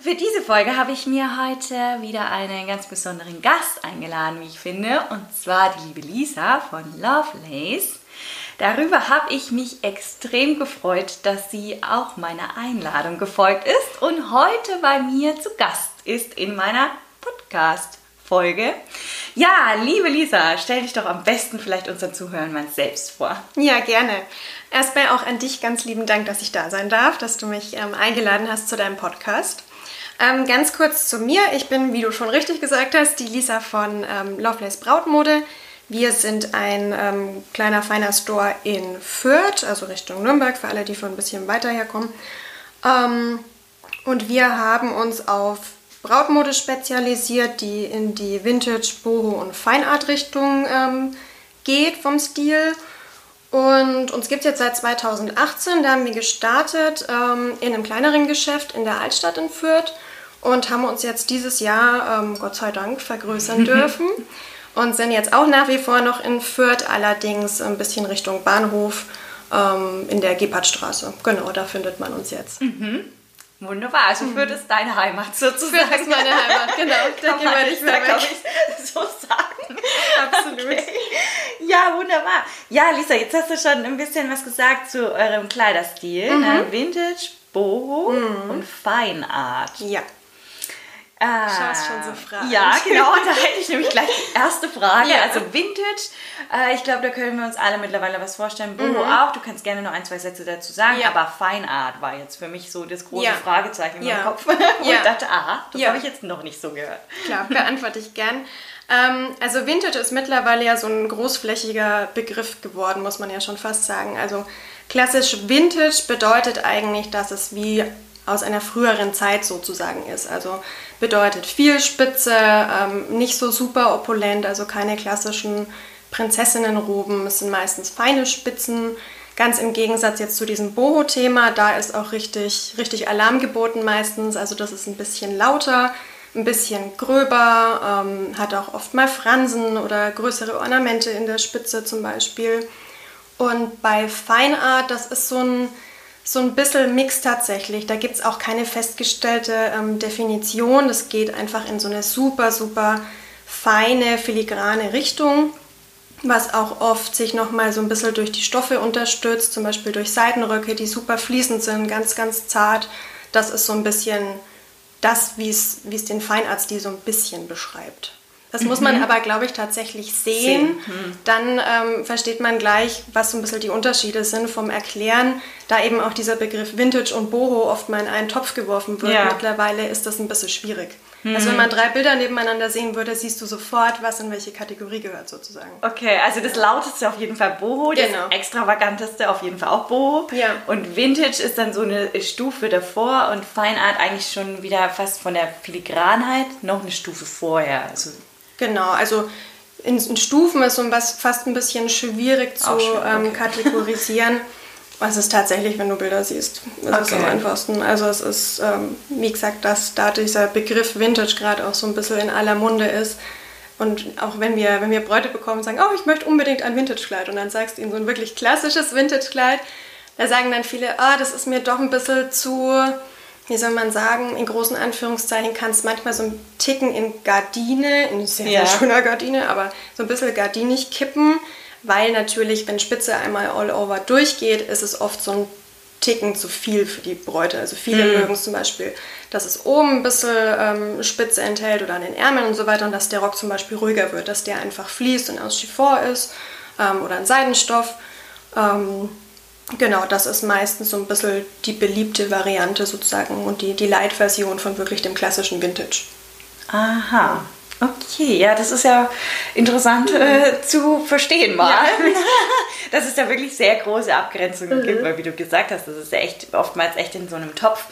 für diese Folge habe ich mir heute wieder einen ganz besonderen Gast eingeladen, wie ich finde, und zwar die liebe Lisa von Lovelace. Darüber habe ich mich extrem gefreut, dass sie auch meiner Einladung gefolgt ist und heute bei mir zu Gast ist in meiner Podcast-Folge. Ja, liebe Lisa, stell dich doch am besten vielleicht unseren Zuhörern mal selbst vor. Ja, gerne. Erstmal auch an dich ganz lieben Dank, dass ich da sein darf, dass du mich ähm, eingeladen hast zu deinem Podcast. Ähm, ganz kurz zu mir. Ich bin, wie du schon richtig gesagt hast, die Lisa von ähm, Lovelace Brautmode. Wir sind ein ähm, kleiner, feiner Store in Fürth, also Richtung Nürnberg, für alle, die von ein bisschen weiter herkommen. Ähm, und wir haben uns auf Brautmode spezialisiert, die in die Vintage, Boho und Feinart-Richtung ähm, geht vom Stil. Und uns gibt es jetzt seit 2018, da haben wir gestartet ähm, in einem kleineren Geschäft in der Altstadt in Fürth und haben uns jetzt dieses Jahr, ähm, Gott sei Dank, vergrößern dürfen und sind jetzt auch nach wie vor noch in Fürth, allerdings ein bisschen Richtung Bahnhof ähm, in der Gebhardtstraße. Genau, da findet man uns jetzt. Mhm. Wunderbar, also mhm. Fürth ist deine Heimat sozusagen. Fürth ist meine Heimat, genau. Da gehen wir nicht mehr weg. Ich, so sagen. Absolut. Okay. Ja, wunderbar. Ja, Lisa, jetzt hast du schon ein bisschen was gesagt zu eurem Kleiderstil. Mhm. Ne? Vintage, Boho mhm. und Feinart. Ja. Ah, Schaust schon so fragend. Ja, genau. Da hätte ich nämlich gleich die erste Frage. Ja. Also Vintage. Äh, ich glaube, da können wir uns alle mittlerweile was vorstellen. Boho mhm. auch. Du kannst gerne noch ein, zwei Sätze dazu sagen. Ja. Aber Feinart war jetzt für mich so das große ja. Fragezeichen in meinem Kopf. Und ich dachte, aha, das habe ich jetzt noch nicht so gehört. Klar, beantworte ich gern. Ähm, also Vintage ist mittlerweile ja so ein großflächiger Begriff geworden, muss man ja schon fast sagen. Also klassisch Vintage bedeutet eigentlich, dass es wie aus einer früheren Zeit sozusagen ist. Also bedeutet viel Spitze, ähm, nicht so super opulent, also keine klassischen Prinzessinnenroben. Es sind meistens feine Spitzen. Ganz im Gegensatz jetzt zu diesem Boho-Thema, da ist auch richtig, richtig Alarm geboten meistens. Also das ist ein bisschen lauter, ein bisschen gröber, ähm, hat auch oft mal Fransen oder größere Ornamente in der Spitze zum Beispiel. Und bei Feinart, das ist so ein so ein bisschen Mix tatsächlich. Da gibt es auch keine festgestellte ähm, Definition. Das geht einfach in so eine super, super feine, filigrane Richtung, was auch oft sich nochmal so ein bisschen durch die Stoffe unterstützt, zum Beispiel durch Seidenröcke, die super fließend sind, ganz, ganz zart. Das ist so ein bisschen das, wie es den Feinarzt so ein bisschen beschreibt. Das muss man mhm. aber, glaube ich, tatsächlich sehen. sehen. Mhm. Dann ähm, versteht man gleich, was so ein bisschen die Unterschiede sind vom Erklären. Da eben auch dieser Begriff Vintage und Boho oft mal in einen Topf geworfen wird. Ja. Mittlerweile ist das ein bisschen schwierig. Mhm. Also wenn man drei Bilder nebeneinander sehen würde, siehst du sofort, was in welche Kategorie gehört sozusagen. Okay, also das lauteste auf jeden Fall Boho, das genau. extravaganteste auf jeden Fall auch Boho. Ja. Und Vintage ist dann so eine Stufe davor und Feinart eigentlich schon wieder fast von der Filigranheit noch eine Stufe vorher. Also Genau, also in, in Stufen ist so was fast ein bisschen schwierig zu schön, ähm, okay. ähm, kategorisieren. Was ist tatsächlich, wenn du Bilder siehst. Das okay. ist am einfachsten. Also es ist, ähm, wie gesagt, dass da dieser Begriff Vintage gerade auch so ein bisschen in aller Munde ist. Und auch wenn wir, wenn wir Bräute bekommen und sagen, oh, ich möchte unbedingt ein Vintage-Kleid und dann sagst du ihnen so ein wirklich klassisches Vintage-Kleid, da sagen dann viele, oh, das ist mir doch ein bisschen zu, wie soll man sagen, in großen Anführungszeichen kann es manchmal so ein Ticken in Gardine, in sehr, ja. sehr schöner Gardine, aber so ein bisschen gardinig kippen, weil natürlich, wenn Spitze einmal all over durchgeht, ist es oft so ein Ticken zu viel für die Bräute. Also viele mhm. mögen es zum Beispiel, dass es oben ein bisschen ähm, Spitze enthält oder an den Ärmeln und so weiter und dass der Rock zum Beispiel ruhiger wird, dass der einfach fließt und aus Chiffon ist ähm, oder ein Seidenstoff. Ähm, Genau, das ist meistens so ein bisschen die beliebte Variante sozusagen und die, die Light-Version von wirklich dem klassischen Vintage. Aha. Okay, ja, das ist ja interessant äh, zu verstehen mal. Ja. dass es da wirklich sehr große Abgrenzungen mhm. gibt, weil wie du gesagt hast, das ist ja echt oftmals echt in so einem Topf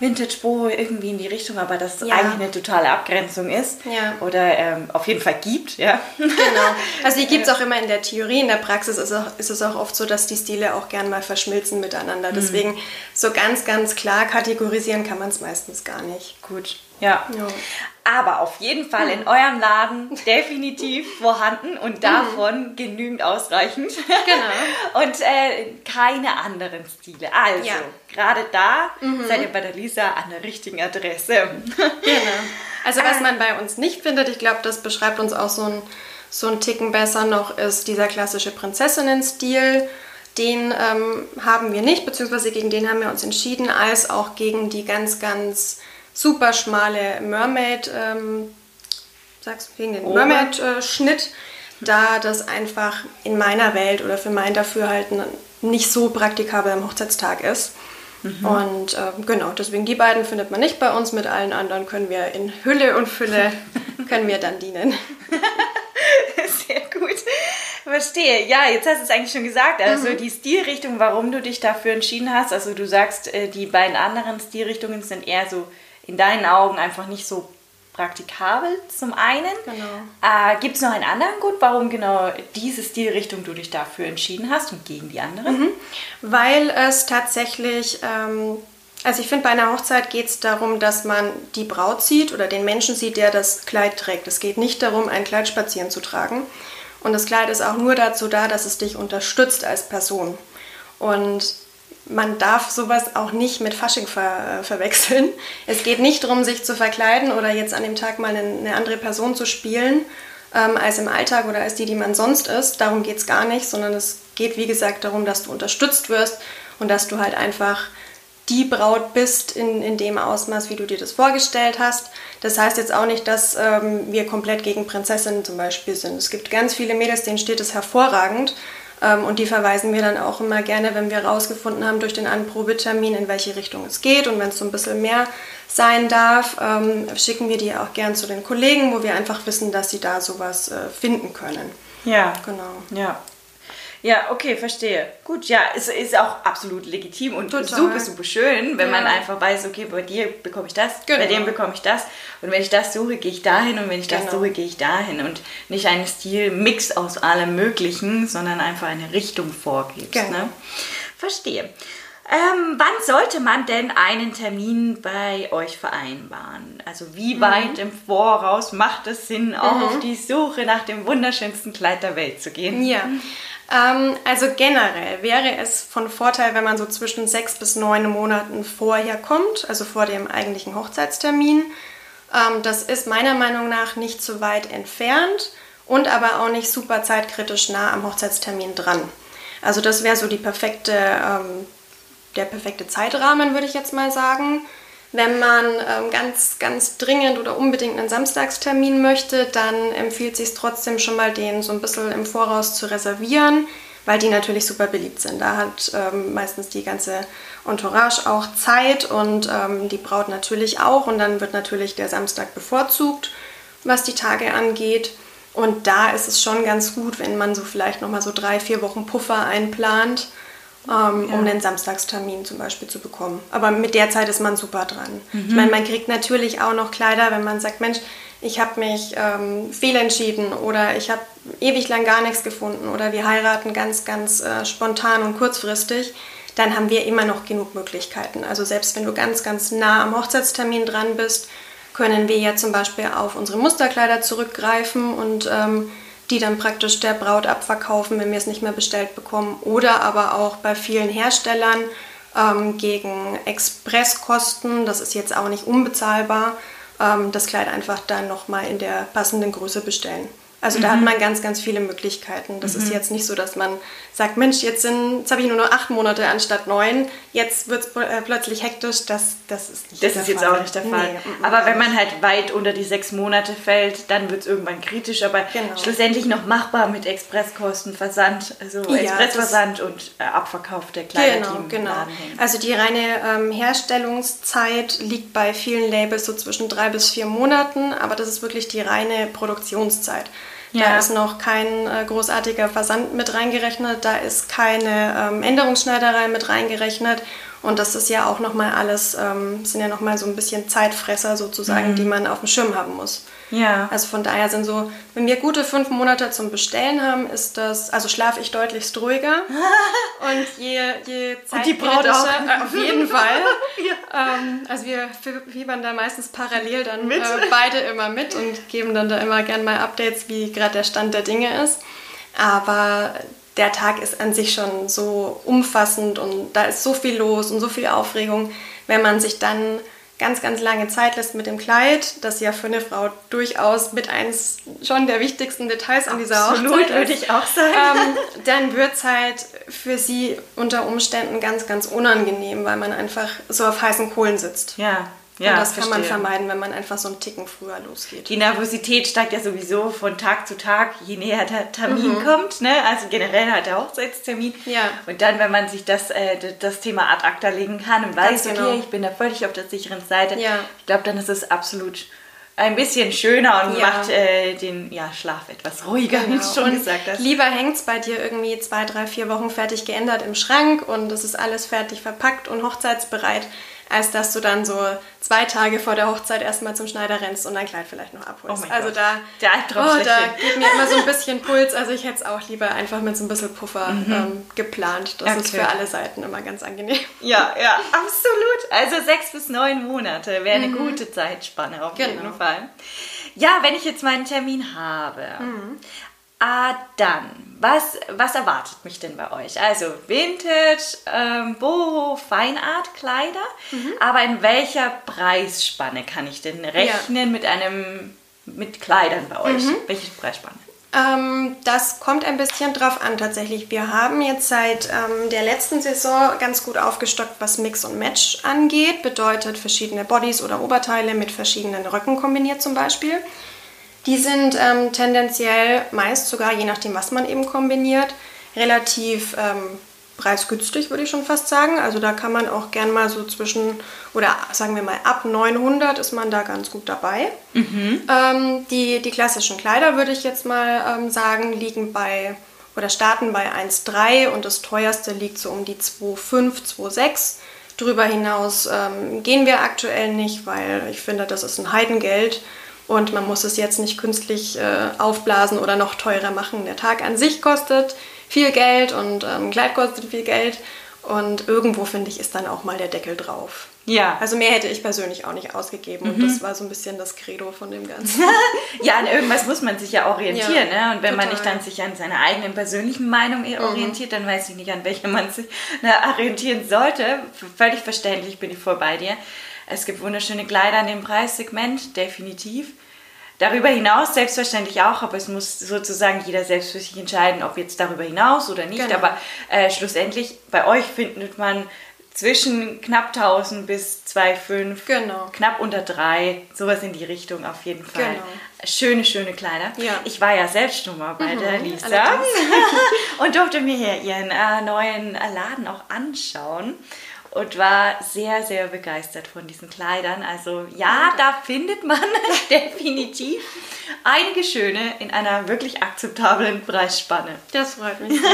Vintage Boho irgendwie in die Richtung, aber dass es Ja. eigentlich eine totale Abgrenzung ist. Ja. Oder ähm, auf jeden Fall gibt, ja. Genau. Also die gibt es auch immer in der Theorie. In der Praxis ist, auch, ist es auch oft so, dass die Stile auch gern mal verschmilzen miteinander. Deswegen so ganz, ganz klar kategorisieren kann man es meistens gar nicht. Gut. Ja. Ja. Aber auf jeden Fall in eurem Laden definitiv vorhanden und davon genügend ausreichend. Genau. und äh, keine anderen Stile. Also, Ja. gerade da seid ihr bei der Lisa an der richtigen Adresse. Genau. Also was man bei uns nicht findet, ich glaube, das beschreibt uns auch so ein, so ein Ticken besser noch, ist dieser klassische Prinzessinnen-Stil. Den ähm, haben wir nicht, beziehungsweise gegen den haben wir uns entschieden, als auch gegen die ganz, ganz super schmale Mermaid, ähm, sagst du, gegen den Ober- Mermaid-Schnitt, da das einfach in meiner Welt oder für mein Dafürhalten nicht so praktikabel am Hochzeitstag ist. Und ähm, genau, deswegen die beiden findet man nicht bei uns. Mit allen anderen können wir in Hülle und Fülle können wir dann dienen. Sehr gut. Verstehe. Ja, jetzt hast du es eigentlich schon gesagt. Also Mhm. die Stilrichtung, warum du dich dafür entschieden hast. Also du sagst, äh, die beiden anderen Stilrichtungen sind eher so in deinen Augen einfach nicht so praktikabel zum einen. Genau. Äh, Gibt es noch einen anderen Grund, warum genau diese Stilrichtung du dich dafür entschieden hast und gegen die andere? Mhm. Weil es tatsächlich, ähm, also ich finde, bei einer Hochzeit geht es darum, dass man die Braut sieht oder den Menschen sieht, der das Kleid trägt. Es geht nicht darum, ein Kleid spazieren zu tragen. Und das Kleid ist auch nur dazu da, dass es dich unterstützt als Person. Und man darf sowas auch nicht mit Fasching ver äh, verwechseln. Es geht nicht darum, sich zu verkleiden oder jetzt an dem Tag mal eine, andere Person zu spielen ähm, als im Alltag oder als die, die man sonst ist. Darum geht es gar nicht, sondern es geht, wie gesagt, darum, dass du unterstützt wirst und dass du halt einfach die Braut bist in, in dem Ausmaß, wie du dir das vorgestellt hast. Das heißt jetzt auch nicht, dass ähm, wir komplett gegen Prinzessinnen zum Beispiel sind. Es gibt ganz viele Mädels, denen steht es hervorragend. Ähm, und die verweisen wir dann auch immer gerne, wenn wir rausgefunden haben durch den Anprobetermin, in welche Richtung es geht. Und wenn es so ein bisschen mehr sein darf, ähm, schicken wir die auch gern zu den Kollegen, wo wir einfach wissen, dass sie da sowas äh, finden können. Ja. Genau. Ja. Ja, okay, verstehe. Gut, ja, es ist auch absolut legitim und Total. super, super schön, wenn man Ja. einfach weiß, okay, bei dir bekomme ich das, bei Genau. dem bekomme ich das. Und wenn ich das suche, gehe ich dahin und wenn ich das Genau. suche, gehe ich dahin. Und nicht einen Stilmix aus allem Möglichen, sondern einfach eine Richtung vorgibst. Genau. Ne? Verstehe. Ähm, wann sollte man denn einen Termin bei euch vereinbaren? Also wie Mhm. weit im Voraus macht es Sinn, auch auf die Suche nach dem wunderschönsten Kleid der Welt zu gehen? Ja, also generell wäre es von Vorteil, wenn man so zwischen sechs bis neun Monaten vorher kommt, also vor dem eigentlichen Hochzeitstermin. Ähm, das ist meiner Meinung nach nicht so weit entfernt und aber auch nicht super zeitkritisch nah am Hochzeitstermin dran. Also das wäre so perfekte, ähm, der perfekte Zeitrahmen, würde ich jetzt mal sagen. Wenn man ähm, ganz, ganz dringend oder unbedingt einen Samstagstermin möchte, dann empfiehlt sich trotzdem schon mal, den so ein bisschen im Voraus zu reservieren, weil die natürlich super beliebt sind. Da hat ähm, meistens die ganze Entourage auch Zeit und ähm, die Braut natürlich auch. Und dann wird natürlich der Samstag bevorzugt, was die Tage angeht. Und da ist es schon ganz gut, wenn man so vielleicht nochmal so drei, vier Wochen Puffer einplant, ähm, um den Samstagstermin zum Beispiel zu bekommen. Aber mit der Zeit ist man super dran. Ich meine, man kriegt natürlich auch noch Kleider, wenn man sagt, Mensch, ich habe mich ähm, fehlentschieden oder ich habe ewig lang gar nichts gefunden oder wir heiraten ganz, ganz äh, spontan und kurzfristig, dann haben wir immer noch genug Möglichkeiten. Also selbst wenn du ganz, ganz nah am Hochzeitstermin dran bist, können wir ja zum Beispiel auf unsere Musterkleider zurückgreifen und ähm, die dann praktisch der Braut abverkaufen, wenn wir es nicht mehr bestellt bekommen. Oder aber auch bei vielen Herstellern ähm, gegen Expresskosten, das ist jetzt auch nicht unbezahlbar, ähm, das Kleid einfach dann nochmal in der passenden Größe bestellen. Also da hat man ganz, ganz viele Möglichkeiten. Das ist jetzt nicht so, dass man sagt, Mensch, jetzt, sind, jetzt habe ich nur noch acht Monate anstatt neun, jetzt wird es äh, plötzlich hektisch. Das, das ist nicht Das ist jetzt Fall. auch nicht der Fall. Nee, mm. Aber wenn man halt weit unter die sechs Monate fällt, dann wird es irgendwann kritisch, aber Genau. schlussendlich noch machbar mit Expresskosten, Versand, also Ja, Expressversand und äh, Abverkauf der Kleider, die Genau, im genau. Also die reine ähm, Herstellungszeit liegt bei vielen Labels so zwischen drei bis vier Monaten, aber das ist wirklich die reine Produktionszeit. Da Ja. ist noch kein äh, großartiger Versand mit reingerechnet, da ist keine ähm, Änderungsschneiderei mit reingerechnet Und das ist ja auch nochmal alles, ähm, sind ja nochmal so ein bisschen Zeitfresser sozusagen, Mhm. die man auf dem Schirm haben muss. Ja. Also von daher sind so, wenn wir gute fünf Monate zum Bestellen haben, ist das, also schlafe ich deutlichst ruhiger. Und je, je Und die Braut auch. äh, Auf jeden Fall. ähm, also wir fiebern da meistens parallel dann äh, beide immer mit und geben dann da immer gern mal Updates, wie gerade der Stand der Dinge ist. Aber der Tag ist an sich schon so umfassend und da ist so viel los und so viel Aufregung, wenn man sich dann ganz, ganz lange Zeit lässt mit dem Kleid, das ja für eine Frau durchaus mit eins schon der wichtigsten Details an dieser Absolut, Hochzeit würde ich auch sagen. ähm, dann wird es halt für sie unter Umständen ganz, ganz unangenehm, weil man einfach so auf heißen Kohlen sitzt. Ja, ja. und das kann man vermeiden, wenn man einfach so einen Ticken früher losgeht. Die Nervosität steigt ja sowieso von Tag zu Tag, je näher der Termin Mhm. kommt. Ne? Also generell halt der Hochzeitstermin. Ja. Und dann, wenn man sich das, äh, das Thema ad acta legen kann und weiß, genau. okay, ich bin da völlig auf der sicheren Seite, Ja. ich glaube, dann ist es absolut ein bisschen schöner und Ja. macht äh, den ja, Schlaf etwas ruhiger, wie du Genau. schon gesagt hast. Lieber hängt es bei dir irgendwie zwei, drei, vier Wochen fertig geändert im Schrank und es ist alles fertig verpackt und hochzeitsbereit, als dass du dann so zwei Tage vor der Hochzeit erstmal zum Schneider rennst und dein Kleid vielleicht noch abholst. Oh also Gott. da, Der oh, da geht mir immer so ein bisschen Puls. Also ich hätte es auch lieber einfach mit so ein bisschen Puffer ähm, geplant. Das ist Mhm. Okay. für alle Seiten immer ganz angenehm. Ja, ja, absolut. Also sechs bis neun Monate wäre eine gute Zeitspanne auf jeden Mhm. Genau. Fall. Ja, wenn ich jetzt meinen Termin habe, Mhm. ah, dann, was, was erwartet mich denn bei euch? Also Vintage, ähm, Boho, Feinart-Kleider, Mhm. aber in welcher Preisspanne kann ich denn rechnen mit einem, mit Kleidern bei euch? Mhm. Welche Preisspanne? Ähm, das kommt ein bisschen drauf an tatsächlich. Wir haben jetzt seit ähm, der letzten Saison ganz gut aufgestockt, was Mix und Match angeht. Bedeutet verschiedene Bodies oder Oberteile mit verschiedenen Röcken kombiniert zum Beispiel. Die sind ähm, tendenziell meist sogar, je nachdem, was man eben kombiniert, relativ ähm, preisgünstig, würde ich schon fast sagen. Also da kann man auch gern mal so zwischen, oder sagen wir mal ab 900 ist man da ganz gut dabei. Ähm, die, die klassischen Kleider, würde ich jetzt mal ähm, sagen, liegen bei, oder starten bei 1,3 und das teuerste liegt so um die 2,5, 2,6. Drüber hinaus ähm, gehen wir aktuell nicht, weil ich finde, das ist ein Heidengeld und man muss es jetzt nicht künstlich äh, aufblasen oder noch teurer machen. Der Tag an sich kostet viel Geld und ähm, ein Kleid kostet viel Geld und irgendwo, finde ich, ist dann auch mal der Deckel drauf. Ja. Also mehr hätte ich persönlich auch nicht ausgegeben und das war so ein bisschen das Credo von dem Ganzen. Ja, an irgendwas muss man sich ja orientieren. Ja, ne? Und wenn man nicht total. Mhm. dann sich an seiner eigenen persönlichen Meinung eher orientiert, dann weiß ich nicht, an welcher man sich ne, orientieren sollte. Völlig verständlich bin ich voll bei dir. Es gibt wunderschöne Kleider in dem Preissegment, definitiv. Darüber hinaus selbstverständlich auch, aber es muss sozusagen jeder selbst für sich entscheiden, ob jetzt darüber hinaus oder nicht. Genau. Aber äh, schlussendlich, bei euch findet man zwischen knapp 1000 bis 2,5, Genau. knapp unter 3, sowas in die Richtung auf jeden Fall. Genau. Schöne, schöne Kleider. Ja. Mhm, Ich war ja selbst schon mal bei der Lisa und durfte mir hier ihren äh, neuen Laden auch anschauen und war sehr, sehr begeistert von diesen Kleidern. Also ja, da findet man definitiv einige schöne in einer wirklich akzeptablen Preisspanne. Das freut mich sehr.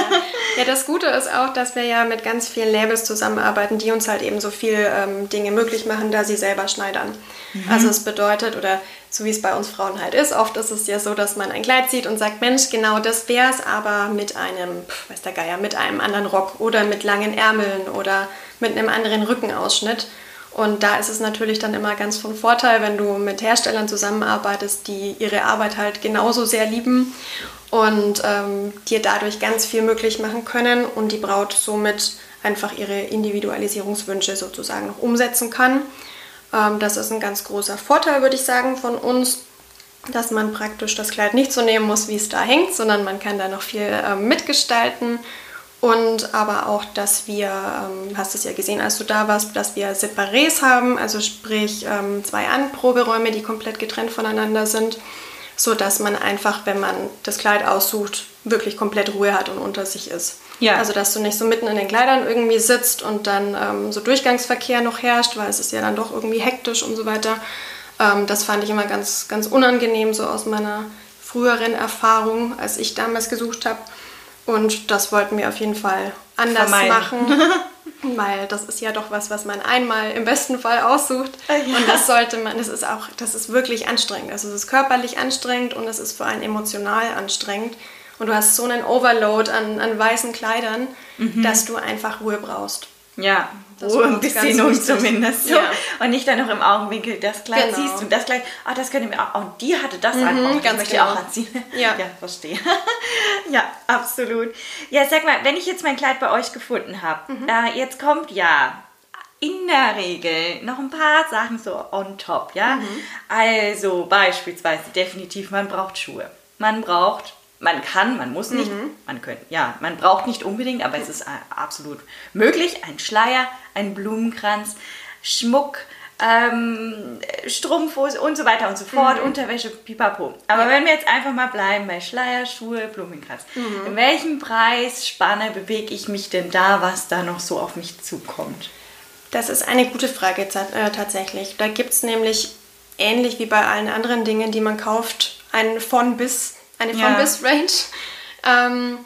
ja, das Gute ist auch, dass wir ja mit ganz vielen Labels zusammenarbeiten, die uns halt eben so viel ähm, Dinge möglich machen, da sie selber schneidern. Also es bedeutet, oder so wie es bei uns Frauen halt ist, oft ist es ja so, dass man ein Kleid sieht und sagt, Mensch, genau das wär's, aber mit einem, pf, weiß der Geier, mit einem anderen Rock oder mit langen Ärmeln oder mit einem anderen Rückenausschnitt. Und da ist es natürlich dann immer ganz von Vorteil, wenn du mit Herstellern zusammenarbeitest, die ihre Arbeit halt genauso sehr lieben und ähm, dir dadurch ganz viel möglich machen können und die Braut somit einfach ihre Individualisierungswünsche sozusagen noch umsetzen kann. Ähm, das ist ein ganz großer Vorteil, würde ich sagen, von uns, dass man praktisch das Kleid nicht so nehmen muss, wie es da hängt, sondern man kann da noch viel ähm, mitgestalten. Und aber auch, dass wir, ähm, hast es ja gesehen, als du da warst, dass wir Separés haben, also sprich ähm, zwei Anproberäume, die komplett getrennt voneinander sind, so dass man einfach, wenn man das Kleid aussucht, wirklich komplett Ruhe hat und unter sich ist. Ja. Also dass du nicht so mitten in den Kleidern irgendwie sitzt und dann ähm, so Durchgangsverkehr noch herrscht, weil es ist ja dann doch irgendwie hektisch und so weiter. Ähm, das fand ich immer ganz, ganz unangenehm, so aus meiner früheren Erfahrung, als ich damals gesucht habe. Und das wollten wir auf jeden Fall anders Vermeiden. machen. Weil das ist ja doch was, was man einmal im besten Fall aussucht. Ah, ja. Und das sollte man, das ist auch, das ist wirklich anstrengend. Also es ist körperlich anstrengend und es ist vor allem emotional anstrengend. Und du hast so einen Overload an, an weißen Kleidern, Mhm. dass du einfach Ruhe brauchst. Ja, Um wichtig. zumindest. So. Ja. Und nicht dann noch im Augenwinkel, das Kleid Genau. siehst du, das Kleid, ah, das könnte mir auch, und die hatte das an, oh, das ganz möchte ich genau. auch anziehen. Ja. ja, verstehe. ja, absolut. Ja, sag mal, wenn ich jetzt mein Kleid bei euch gefunden habe, Mhm. äh, jetzt kommt ja in der Regel noch ein paar Sachen so on top, ja. Mhm. Also beispielsweise definitiv, man braucht Schuhe. Man braucht, man kann, man muss nicht, Mhm. man könnte, ja, man braucht nicht unbedingt, aber es ist äh, absolut möglich. Ein Schleier, ein Blumenkranz, Schmuck, ähm, Strumpfhose und so weiter und so fort, Mhm. Unterwäsche, pipapo. Aber wenn wir jetzt einfach mal bleiben bei Schleier, Schuhe, Blumenkranz, Mhm. in welchem Preisspanne bewege ich mich denn da, was da noch so auf mich zukommt? Das ist eine gute Frage äh, tatsächlich. Da gibt es nämlich ähnlich wie bei allen anderen Dingen, die man kauft, einen von bis, eine Ja. von bis Range. Ähm,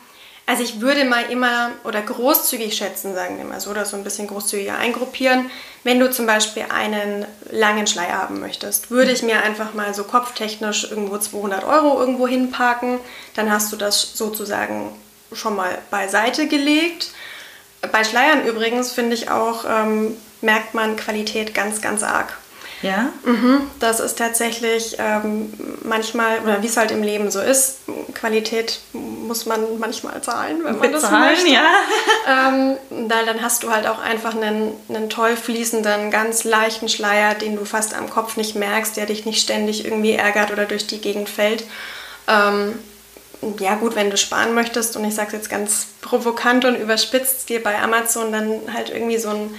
also ich würde mal immer oder großzügig schätzen, sagen wir mal so, oder so ein bisschen großzügiger eingruppieren. Wenn du zum Beispiel einen langen Schleier haben möchtest, würde ich mir einfach mal so kopftechnisch irgendwo 200 Euro irgendwo hinparken. Dann hast du das sozusagen schon mal beiseite gelegt. Bei Schleiern übrigens finde ich auch, ähm, merkt man Qualität ganz, ganz arg. Ja? Mhm, das ist tatsächlich ähm, manchmal, oder wie es halt im Leben so ist, Qualität muss man manchmal zahlen, wenn man das Bezahlen, möchte. ja. Ähm, weil dann hast du halt auch einfach einen, einen toll fließenden, ganz leichten Schleier, den du fast am Kopf nicht merkst, der dich nicht ständig irgendwie ärgert oder durch die Gegend fällt. Ähm, ja gut, wenn du sparen möchtest und ich sage es jetzt ganz provokant und überspitzt, dir bei Amazon dann halt irgendwie so ein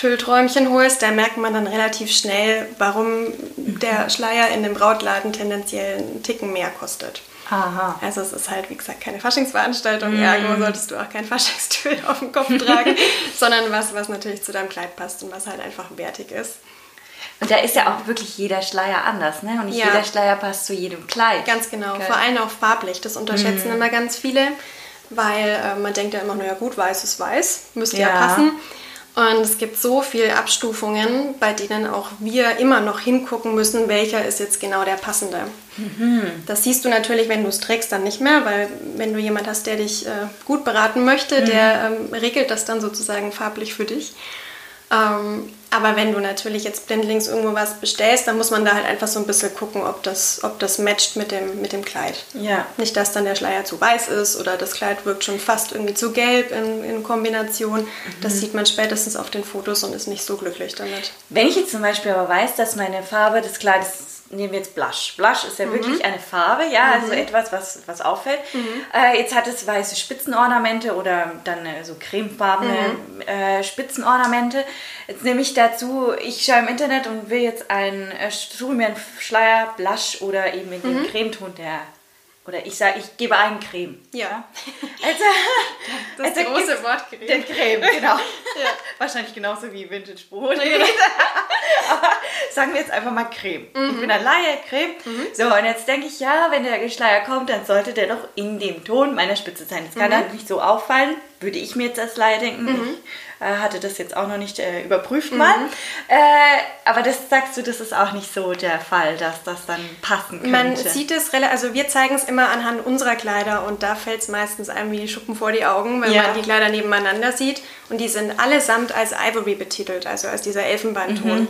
Tüllträumchen holst, da merkt man dann relativ schnell, warum der Schleier in dem Brautladen tendenziell einen Ticken mehr kostet. Aha. Also es ist halt, wie gesagt, keine Faschingsveranstaltung, ergo solltest du auch kein Faschingstüll auf dem Kopf tragen, sondern was, was natürlich zu deinem Kleid passt und was halt einfach wertig ist. Und da ist ja auch wirklich jeder Schleier anders, ne? Und nicht Ja. jeder Schleier passt zu jedem Kleid. Ganz genau, Gell? vor allem auch farblich, das unterschätzen immer ganz viele, weil äh, man denkt ja immer, naja gut, weiß ist weiß, müsste ja, Ja. passen. Und es gibt so viele Abstufungen, bei denen auch wir immer noch hingucken müssen, welcher ist jetzt genau der passende. Das siehst du natürlich, wenn du es trägst, dann nicht mehr, weil wenn du jemand hast, der dich äh, gut beraten möchte, der ähm, regelt das dann sozusagen farblich für dich. Ähm, aber wenn du natürlich jetzt blindlings irgendwo was bestellst, dann muss man da halt einfach so ein bisschen gucken, ob das, ob das matcht mit dem, mit dem Kleid. Ja. Nicht, dass dann der Schleier zu weiß ist oder das Kleid wirkt schon fast irgendwie zu gelb in, in Kombination. Das sieht man spätestens auf den Fotos und ist nicht so glücklich damit. Wenn ich jetzt zum Beispiel aber weiß, dass meine Farbe des Kleides, nehmen wir jetzt Blush. Blush ist ja Mhm. wirklich eine Farbe, ja, also etwas, was, was auffällt. Äh, jetzt hat es weiße Spitzenornamente oder dann äh, so cremefarbene Mhm. äh, Spitzenornamente. Jetzt nehme ich dazu, ich schaue im Internet und will jetzt einen, äh, suche mir einen Schleier, Blush oder eben in dem Mhm. Cremeton der, oder ich sage, ich gebe einen Creme. Ja, Also, das also große Wort Der Creme, genau. Wahrscheinlich genauso wie Vintage Brot. Aber sagen wir jetzt einfach mal Creme. Ich bin ein Laie, Creme. So, und jetzt denke ich, ja, wenn der Schleier kommt, dann sollte der doch in dem Ton meiner Spitze sein. Das kann halt nicht so auffallen, würde ich mir jetzt als Laie denken. Ich äh, hatte das jetzt auch noch nicht äh, überprüft mal. Äh, aber das sagst du, das ist auch nicht so der Fall, dass das dann passen könnte. Man sieht es relativ, also wir zeigen es immer anhand unserer Kleider und da fällt es meistens einem wie die Schuppen vor die Augen, wenn Ja. man die Kleider nebeneinander sieht. Und die sind allesamt als Ivory betitelt, also als dieser Elfenbeinton.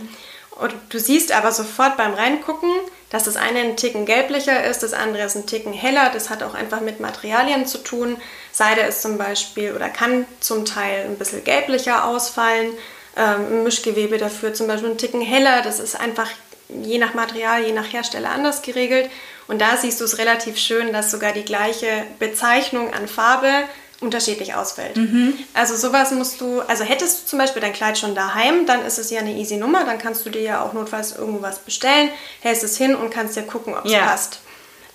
Und du siehst aber sofort beim Reingucken, dass das eine ein Ticken gelblicher ist, das andere ist ein Ticken heller. Das hat auch einfach mit Materialien zu tun. Seide ist zum Beispiel oder kann zum Teil ein bisschen gelblicher ausfallen. Ähm, Mischgewebe dafür zum Beispiel ein Ticken heller. Das ist einfach je nach Material, je nach Hersteller anders geregelt. Und da siehst du es relativ schön, dass sogar die gleiche Bezeichnung an Farbe unterschiedlich ausfällt. Also sowas musst du, also hättest du zum Beispiel dein Kleid schon daheim, dann ist es ja eine easy Nummer, dann kannst du dir ja auch notfalls irgendwas bestellen, hältst es hin und kannst dir gucken, ob es Ja. passt.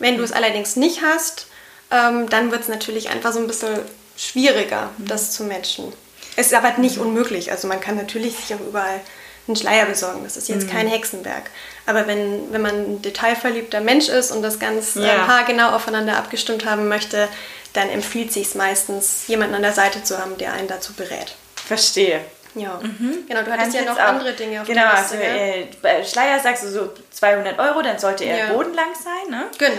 Wenn du es allerdings nicht hast, ähm, dann wird es natürlich einfach so ein bisschen schwieriger, das zu matchen. Es ist aber nicht unmöglich, also man kann natürlich sich auch überall einen Schleier besorgen, das ist jetzt kein Hexenwerk. Aber wenn, wenn man ein detailverliebter Mensch ist und das ganz Ja. haargenau aufeinander abgestimmt haben möchte, dann empfiehlt sich meistens, jemanden an der Seite zu haben, der einen dazu berät. Verstehe. Ja, genau. Du hattest ja noch andere Dinge auf Genau, der also Liste. gell? äh, bei Schleier sagst du so 200 Euro, dann sollte er Ja. bodenlang sein, ne? Genau.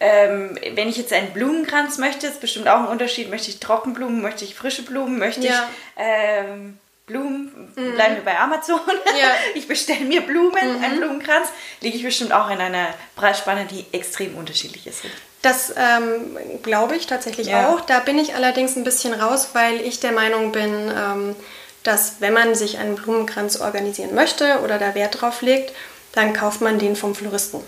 Ähm, wenn ich jetzt einen Blumenkranz möchte, ist bestimmt auch ein Unterschied. Möchte ich Trockenblumen, möchte ich frische Blumen, möchte Ja. ich ähm, Blumen, bleiben wir bei Amazon. Ja. Ich bestelle mir Blumen, einen Blumenkranz. Liege ich bestimmt auch in einer Preisspanne, die extrem unterschiedlich ist. Das ähm, glaube ich tatsächlich Ja. auch. Da bin ich allerdings ein bisschen raus, weil ich der Meinung bin, ähm, dass wenn man sich einen Blumenkranz organisieren möchte oder da Wert drauf legt, dann kauft man den vom Floristen.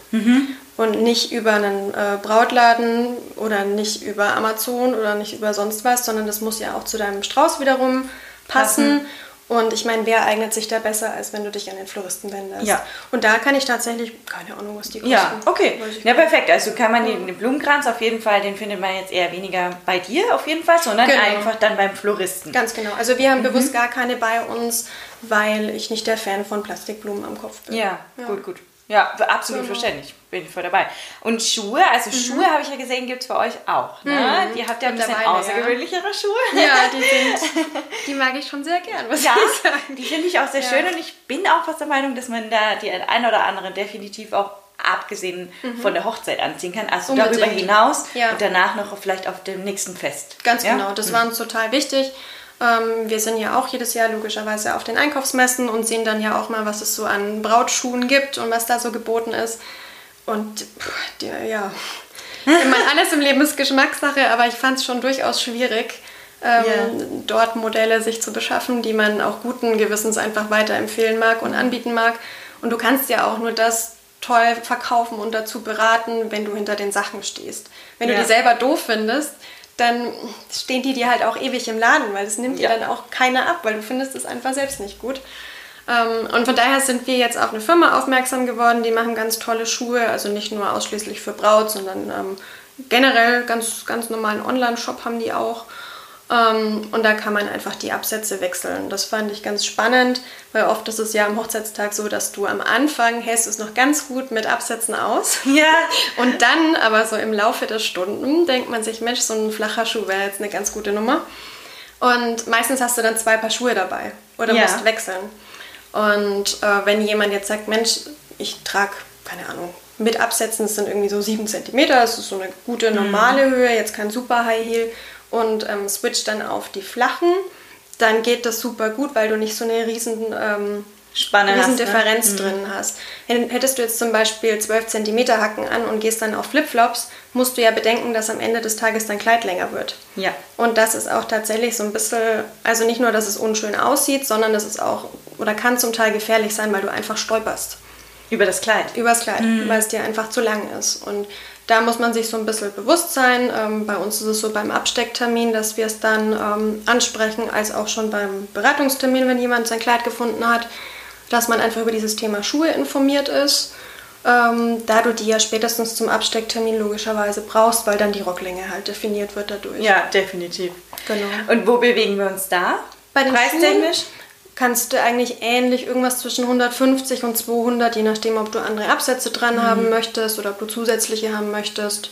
Und nicht über einen äh, Brautladen oder nicht über Amazon oder nicht über sonst was, sondern das muss ja auch zu deinem Strauß wiederum passen. Und ich meine, wer eignet sich da besser, als wenn du dich an den Floristen wendest? Ja. Und da kann ich tatsächlich, keine Ahnung, was die kosten. Ja, okay. Ja, perfekt. Also kann man den, den Blumenkranz auf jeden Fall, den findet man jetzt eher weniger bei dir auf jeden Fall, sondern Genau. einfach dann beim Floristen. Ganz genau. Also wir haben Mhm. bewusst gar keine bei uns, weil ich nicht der Fan von Plastikblumen am Kopf bin. Ja, gut, gut. Ja, absolut Genau. verständlich. Bin ich voll dabei. Und Schuhe, also Schuhe habe ich ja gesehen, gibt es bei euch auch. Ne? Ihr habt ja ein bisschen Mittlerweile, ja. außergewöhnlichere Schuhe. Ja, die sind, die mag ich schon sehr gern, was Ja, ich sagen. die finde ich auch sehr Ja. schön und ich bin auch fast der Meinung, dass man da die ein oder andere definitiv auch abgesehen von der Hochzeit anziehen kann. Also Mhm. Unbedingt. darüber hinaus Ja. und danach noch vielleicht auf dem nächsten Fest. Ganz ja? genau, das war uns total wichtig. Ähm, wir sind ja auch jedes Jahr logischerweise auf den Einkaufsmessen und sehen dann ja auch mal, was es so an Brautschuhen gibt und was da so geboten ist. Und die, ja, ich meine, alles im Leben ist Geschmackssache, aber ich fand es schon durchaus schwierig, ähm, Ja. dort Modelle sich zu beschaffen, die man auch guten Gewissens einfach weiterempfehlen mag und anbieten mag. Und du kannst ja auch nur das toll verkaufen und dazu beraten, wenn du hinter den Sachen stehst. Wenn Ja. du die selber doof findest, dann stehen die dir halt auch ewig im Laden, weil das nimmt Ja. dir dann auch keiner ab, weil du findest es einfach selbst nicht gut. Ähm, und von daher sind wir jetzt auf eine Firma aufmerksam geworden, die machen ganz tolle Schuhe, also nicht nur ausschließlich für Braut, sondern ähm, generell ganz, ganz normalen Online-Shop haben die auch. Ähm, und da kann man einfach die Absätze wechseln. Das fand ich ganz spannend, weil oft ist es ja am Hochzeitstag so, dass du am Anfang hältst es noch ganz gut mit Absätzen aus. Ja. Und dann, aber so im Laufe der Stunden, denkt man sich, Mensch, so ein flacher Schuh wäre jetzt eine ganz gute Nummer. Und meistens hast du dann zwei Paar Schuhe dabei oder Ja. musst wechseln. Und äh, wenn jemand jetzt sagt, Mensch, ich trage, keine Ahnung, mit Absätzen, sind irgendwie so 7 cm, das ist so eine gute normale Höhe, jetzt kein super High Heel, und ähm, switcht dann auf die flachen, dann geht das super gut, weil du nicht so eine riesen ähm, Spanne hast, riesen ne? Differenz drin hast. Hätt- Hättest du jetzt zum Beispiel 12 cm Hacken an und gehst dann auf Flipflops, musst du ja bedenken, dass am Ende des Tages dein Kleid länger wird. Ja. Und das ist auch tatsächlich so ein bisschen, also nicht nur, dass es unschön aussieht, sondern das ist auch, oder kann zum Teil gefährlich sein, weil du einfach stolperst Über das Kleid. übers Kleid, weil es dir einfach zu lang ist. Und da muss man sich so ein bisschen bewusst sein. Ähm, bei uns ist es so beim Abstecktermin, dass wir es dann ähm, ansprechen, als auch schon beim Beratungstermin, wenn jemand sein Kleid gefunden hat, dass man einfach über dieses Thema Schuhe informiert ist. Ähm, da du die ja spätestens zum Abstecktermin logischerweise brauchst, weil dann die Rocklänge halt definiert wird dadurch. Ja, definitiv. Genau. Und wo bewegen wir uns da? Bei den Preistechnisch? Schuhen kannst du eigentlich ähnlich irgendwas zwischen 150 und 200, je nachdem, ob du andere Absätze dran haben möchtest oder ob du zusätzliche haben möchtest.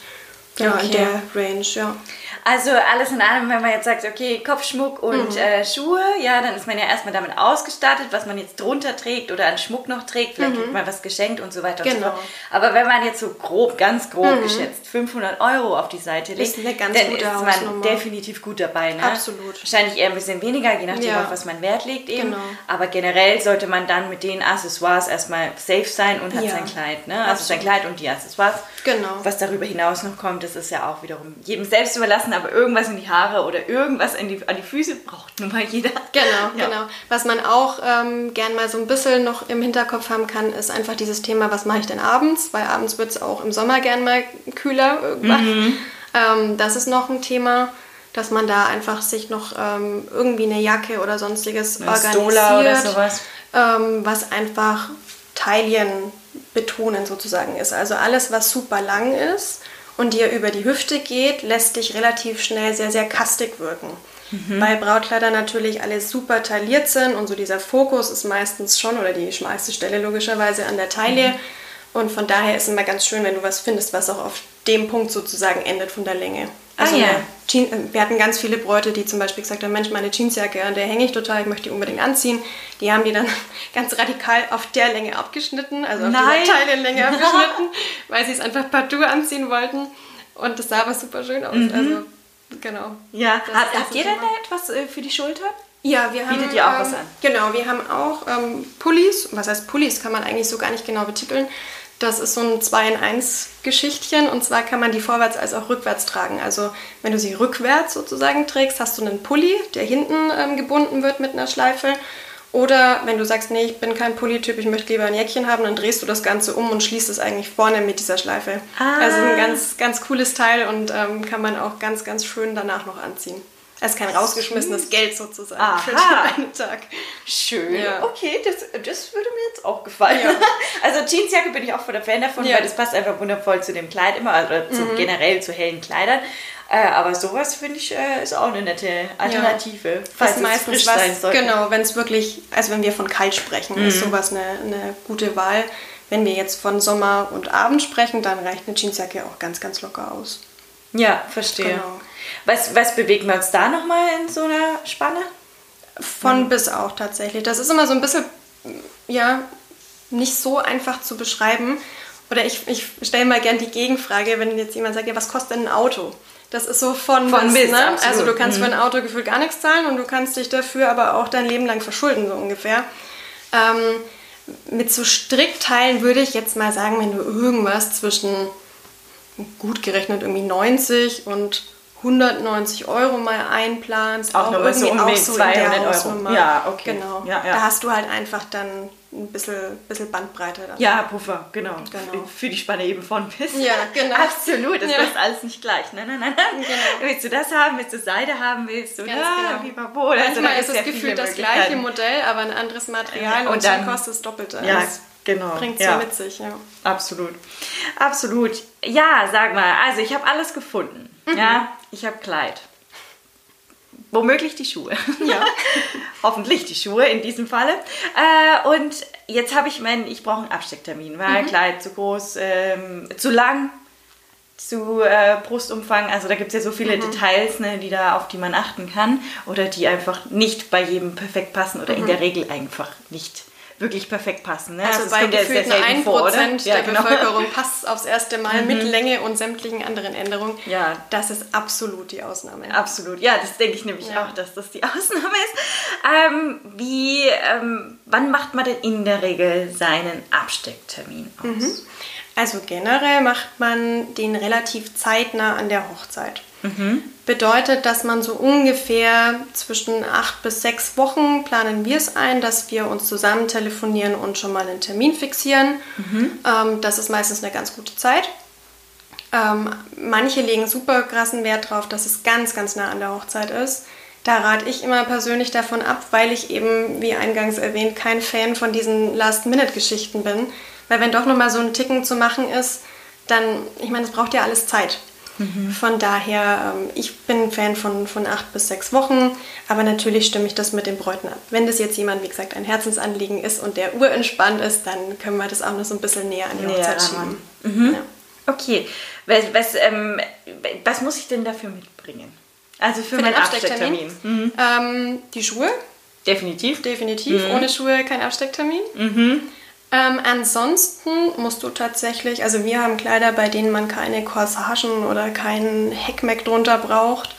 Ja, Okay. in der Range, ja. Also alles in allem, wenn man jetzt sagt, okay, Kopfschmuck und Mhm. äh, Schuhe, ja, dann ist man ja erstmal damit ausgestattet, was man jetzt drunter trägt oder an Schmuck noch trägt. Vielleicht kriegt man was geschenkt und so weiter und so Mhm. Genau. Mhm. fort. Aber wenn man jetzt so grob, ganz grob geschätzt 500 Euro auf die Seite legt, Ist dann ist man Hausnummer. definitiv gut dabei. Ne? Absolut. Wahrscheinlich eher ein bisschen weniger, je nachdem, Ja. auf was man Wert legt eben. Genau. Aber generell sollte man dann mit den Accessoires erstmal safe sein und hat Ja. sein Kleid. Ne? Also sein. Kleid und die Accessoires. Genau. Was darüber hinaus noch kommt, das ist ja auch wiederum jedem selbst überlassen, aber irgendwas in die Haare oder irgendwas die, an die Füße braucht nun mal jeder. Genau, Ja. genau. Was man auch ähm, gern mal so ein bisschen noch im Hinterkopf haben kann, ist einfach dieses Thema, was mache ich denn abends? Weil abends wird es auch im Sommer gern mal kühler irgendwann. Mhm. Ähm, das ist noch ein Thema, dass man da einfach sich noch ähm, irgendwie eine Jacke oder sonstiges Eine organisiert. Stola oder sowas. Ähm, was einfach Taillen betonen sozusagen ist. Also alles, was super lang ist und dir über die Hüfte geht, lässt dich relativ schnell sehr, sehr kastig wirken. Weil Brautkleider natürlich alle super tailliert sind und so dieser Fokus ist meistens schon, oder die schmalste Stelle logischerweise an der Taille. Und von daher ist immer ganz schön, wenn du was findest, was auch auf dem Punkt sozusagen endet von der Länge. Also Ah, ja. eine Jean, äh, wir hatten ganz viele Bräute, die zum Beispiel gesagt haben, Mensch, meine Jeansjacke, an der hänge ich total, ich möchte die unbedingt anziehen. Die haben die dann ganz radikal auf der Länge abgeschnitten, also auf Nein. dieser Taillenlänge abgeschnitten, weil sie es einfach partout anziehen wollten. Und das sah aber super schön aus. Also, genau. Ja, Das habt, habt ihr denn da etwas äh, für die Schultern? Ja, wir haben. Bietet ihr auch ähm, was an? Genau, wir haben auch ähm, Pullis. Was heißt Pullis? Kann man eigentlich so gar nicht genau betiteln. Das ist so ein 2 in 1 Geschichtchen und zwar kann man die vorwärts als auch rückwärts tragen. Also wenn du sie rückwärts sozusagen trägst, hast du einen Pulli, der hinten ähm, gebunden wird mit einer Schleife. Oder wenn du sagst, nee, ich bin kein Pulli-Typ, ich möchte lieber ein Jäckchen haben, dann drehst du das Ganze um und schließt es eigentlich vorne mit dieser Schleife. Ah. Also ein ganz, ganz cooles Teil und ähm, kann man auch ganz, ganz schön danach noch anziehen. Es ist kein rausgeschmissenes Geld sozusagen für den Aha. einen Tag. Schön. Ja. Okay, das, das würde mir jetzt auch gefallen. Ja. Also Jeansjacke bin ich auch voll der Fan davon, Ja. weil das passt einfach wundervoll zu dem Kleid immer, also zu, generell zu hellen Kleidern. Äh, aber sowas finde ich äh, ist auch eine nette Alternative, falls ist es meistens frisch was, sein sollte. genau, wenn es wirklich, also wenn wir von kalt sprechen, ist sowas eine, eine gute Wahl. Wenn wir jetzt von Sommer und Abend sprechen, dann reicht eine Jeansjacke auch ganz, ganz locker aus. Ja, verstehe. Genau. Was, was bewegen wir uns da nochmal in so einer Spanne? Von bis auch tatsächlich. Das ist immer so ein bisschen, ja, nicht so einfach zu beschreiben. Oder ich, ich stelle mal gern die Gegenfrage, wenn jetzt jemand sagt, ja, was kostet denn ein Auto? Das ist so von, Von bis, ne? absolut. Also du kannst für ein Auto gefühlt gar nichts zahlen und du kannst dich dafür aber auch dein Leben lang verschulden, so ungefähr. Ähm, mit so Strickteilen würde ich jetzt mal sagen, wenn du irgendwas zwischen gut gerechnet irgendwie 90 und 190 Euro mal einplanst, Auch nur so um in der 200 Euro. Hausnummer. Ja, okay. Genau. Ja, ja. Da hast du halt einfach dann ein bisschen, bisschen Bandbreite. Dann. Ja, Puffer, genau. Genau. Für die Spanne eben von bis. Ja, genau. Absolut, das Ja. ist alles nicht gleich. Nein, nein, nein. nein. Genau. Willst du das haben, willst du Seide haben, willst du Ganz ja, genau. Pipapo. Also, da Manchmal gibt's ist ja es gefühlt das gleiche. Modell, aber ein anderes Material Ja, und, und dann dann- kostet es doppelt. Ja, Das genau. bringt ja. so mit sich, ja. Absolut. Absolut. Ja, sag mal, also ich habe alles gefunden. Mhm. Ja, ich habe Kleid. Womöglich die Schuhe. Ja. Hoffentlich die Schuhe in diesem Falle. Äh, und jetzt habe ich meinen, ich brauche einen Abstecktermin, Mhm. weil Kleid zu groß, ähm, zu lang, zu äh, Brustumfang. Also da gibt es ja so viele Mhm. Details, ne, die da, auf die man achten kann oder die einfach nicht bei jedem perfekt passen oder in der Regel einfach nicht wirklich perfekt passen. Ne? Mhm. Also das bei ja gefühlten selten 1% vor, oder? Ja, der genau. Mhm. Bevölkerung passt es aufs erste Mal mit Länge und sämtlichen anderen Änderungen. Ja. Das ist absolut die Ausnahme. Absolut, ja, das denke ich nämlich Ja. auch, dass das die Ausnahme ist. Ähm, wie, ähm, wann macht man denn in der Regel seinen Abstecktermin aus? Mhm. Also generell macht man den relativ zeitnah an der Hochzeit. Bedeutet, dass man so ungefähr zwischen acht bis sechs Wochen planen wir es ein, dass wir uns zusammen telefonieren und schon mal einen Termin fixieren. Ähm, das ist meistens eine ganz gute Zeit. Ähm, manche legen super krassen Wert drauf, dass es ganz, ganz nah an der Hochzeit ist. Da rate ich immer persönlich davon ab, weil ich eben, wie eingangs erwähnt, kein Fan von diesen Last-Minute-Geschichten bin. Weil wenn doch nochmal so ein Ticken zu machen ist, dann, ich meine, es braucht ja alles Zeit. Von daher, ähm, ich bin Fan von, von acht bis sechs Wochen, aber natürlich stimme ich das mit den Bräuten ab. Wenn das jetzt jemand, wie gesagt, ein Herzensanliegen ist und der urentspannt ist, dann können wir das auch noch so ein bisschen näher an die Näher Hochzeit schieben. Ja. Okay, was, was, ähm, was muss ich denn dafür mitbringen? Also für, Für meinen Abstecktermin? Abstecktermin. Mhm. Ähm, die Schuhe, Definitiv. definitiv. Ohne Schuhe kein Abstecktermin. Ähm, ansonsten musst du tatsächlich, also wir haben Kleider, bei denen man keine Corsagen oder keinen Heckmeck drunter braucht.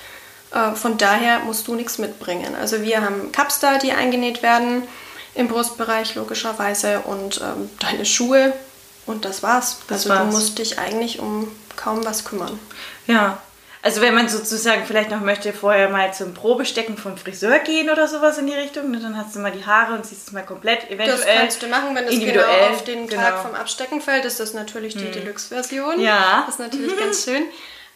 Äh, von daher musst du nichts mitbringen. Also wir haben Cups da, die eingenäht werden im Brustbereich logischerweise und ähm, deine Schuhe und das war's. Das also war's. du musst dich eigentlich um kaum was kümmern. Ja. Also wenn man sozusagen vielleicht noch möchte, vorher mal zum Probestecken vom Friseur gehen oder sowas in die Richtung, ne, dann hast du mal die Haare und siehst es mal komplett eventuell Das kannst du machen, wenn es genau auf den genau. Tag vom Abstecken fällt, ist das natürlich die Deluxe-Version. Ja. Das ist natürlich ganz schön.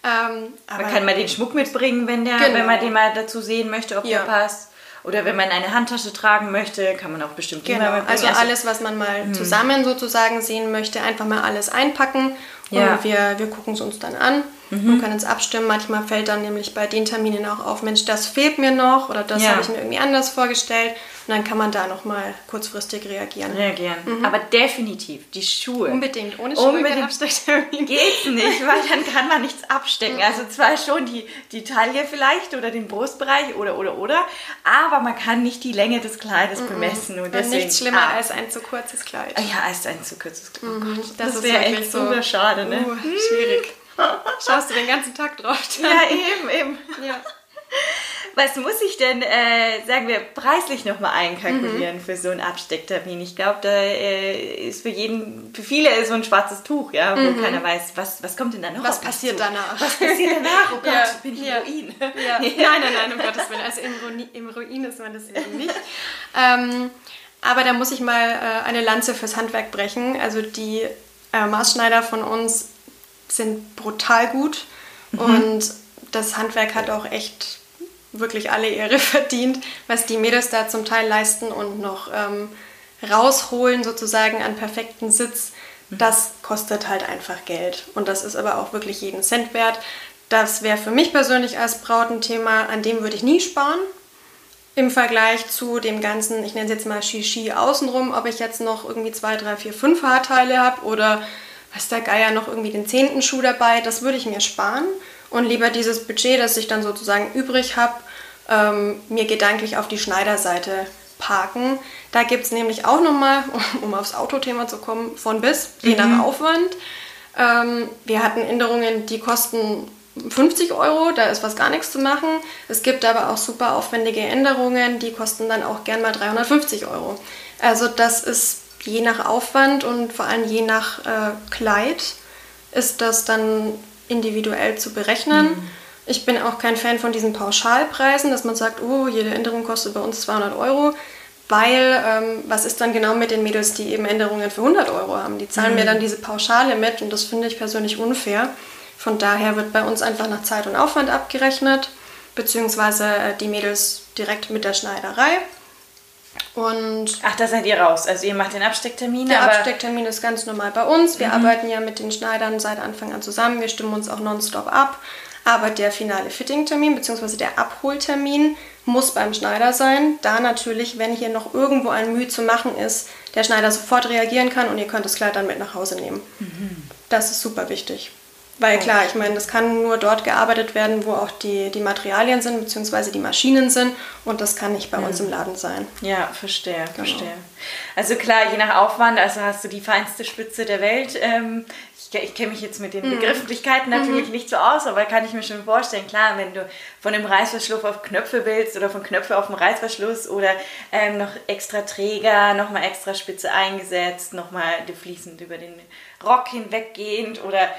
Ähm, aber Man kann mal den Schmuck mitbringen, wenn, der, Genau. wenn man den mal dazu sehen möchte, ob Ja. der passt. Oder wenn man eine Handtasche tragen möchte, kann man auch bestimmt Genau, mitbringen. also alles, was man mal zusammen sozusagen sehen möchte, einfach mal alles einpacken und Ja. wir, wir gucken es uns dann an und können es abstimmen. Manchmal fällt dann nämlich bei den Terminen auch auf, Mensch, das fehlt mir noch oder das Ja. habe ich mir irgendwie anders vorgestellt Und dann kann man da nochmal kurzfristig reagieren. Reagieren. Mhm. Aber definitiv, die Schuhe. Unbedingt, ohne Schuhe Unbedingt. Abstecktermin. Geht's nicht, weil dann kann man nichts abstecken. Also zwar schon die, die Taille vielleicht oder den Brustbereich oder, oder, oder, aber man kann nicht die Länge des Kleides mhm. bemessen. Und deswegen, nichts schlimmer ah. als ein zu kurzes Kleid. Ja, als ein zu kurzes Kleid. Oh mhm. Das, das wäre echt so super schade, ne? Uh, schwierig. Schaust du den ganzen Tag drauf? Dann? Ja, eben, eben. Ja. Was muss ich denn, äh, sagen wir, preislich nochmal einkalkulieren mhm. für so einen Abstecktermin? Ich glaube, da äh, ist für jeden, für viele so ein schwarzes Tuch, ja, wo mhm. keiner weiß, was, was kommt denn da noch? Was passiert danach? Was passiert danach? Oh Gott, ja. bin ich ja. im Ruin? Ja. Nein, nein, nein, um Gottes Willen. Also im, Ruin, im Ruin ist man das eben nicht. ähm, aber da muss ich mal äh, eine Lanze fürs Handwerk brechen. Also die äh, Maßschneider von uns sind brutal gut mhm. und das Handwerk hat auch echt wirklich alle Ehre verdient, was die Mädels da zum Teil leisten und noch ähm, rausholen sozusagen an perfekten Sitz. Mhm. Das kostet halt einfach Geld und das ist aber auch wirklich jeden Cent wert. Das wäre für mich persönlich als Braut ein Thema, an dem würde ich nie sparen. Im Vergleich zu dem ganzen, ich nenne es jetzt mal Shishi außenrum, ob ich jetzt noch irgendwie zwei, drei, vier, fünf Haarteile habe oder was der Geier noch irgendwie den zehnten Schuh dabei, das würde ich mir sparen und lieber dieses Budget, das ich dann sozusagen übrig habe, ähm, mir gedanklich auf die Schneiderseite parken. Da gibt es nämlich auch nochmal, um aufs Autothema zu kommen, von bis, je mhm. nach Aufwand. Ähm, wir hatten Änderungen, die kosten 50 Euro, da ist was gar nichts zu machen. Es gibt aber auch super aufwendige Änderungen, die kosten dann auch gern mal 350 Euro. Also das ist je nach Aufwand und vor allem je nach äh, Kleid ist das dann individuell zu berechnen. Mhm. Ich bin auch kein Fan von diesen Pauschalpreisen, dass man sagt, oh, jede Änderung kostet bei uns 200 Euro. Weil, ähm, was ist dann genau mit den Mädels, die eben Änderungen für 100 Euro haben? Die zahlen mhm. mir dann diese Pauschale mit und das finde ich persönlich unfair. Von daher wird bei uns einfach nach Zeit und Aufwand abgerechnet, beziehungsweise äh, die Mädels direkt mit der Schneiderei. Und Ach, da seid ihr raus. Also ihr macht den Abstecktermin. Der Abstecktermin ist ganz normal bei uns. Wir mhm. arbeiten ja mit den Schneidern seit Anfang an zusammen. Wir stimmen uns auch nonstop ab. Aber der finale Fittingtermin bzw. der Abholtermin muss beim Schneider sein, da natürlich, wenn hier noch irgendwo ein Mühe zu machen ist, der Schneider sofort reagieren kann und ihr könnt das Kleid dann mit nach Hause nehmen. Mhm. Das ist super wichtig. Weil klar, ich meine, das kann nur dort gearbeitet werden, wo auch die, die Materialien sind, beziehungsweise die Maschinen sind. Und das kann nicht bei uns im Laden sein. Ja, verstehe, genau. verstehe. Also klar, je nach Aufwand, also hast du die feinste Spitze der Welt. Ähm, ich, ich kenne mich jetzt mit den mhm. Begrifflichkeiten natürlich mhm. nicht so aus, aber kann ich mir schon vorstellen, klar, wenn du von einem Reißverschluss auf Knöpfe willst oder von Knöpfe auf einen Reißverschluss oder ähm, noch extra Träger, nochmal extra Spitze eingesetzt, nochmal fließend über den Rock hinweggehend oder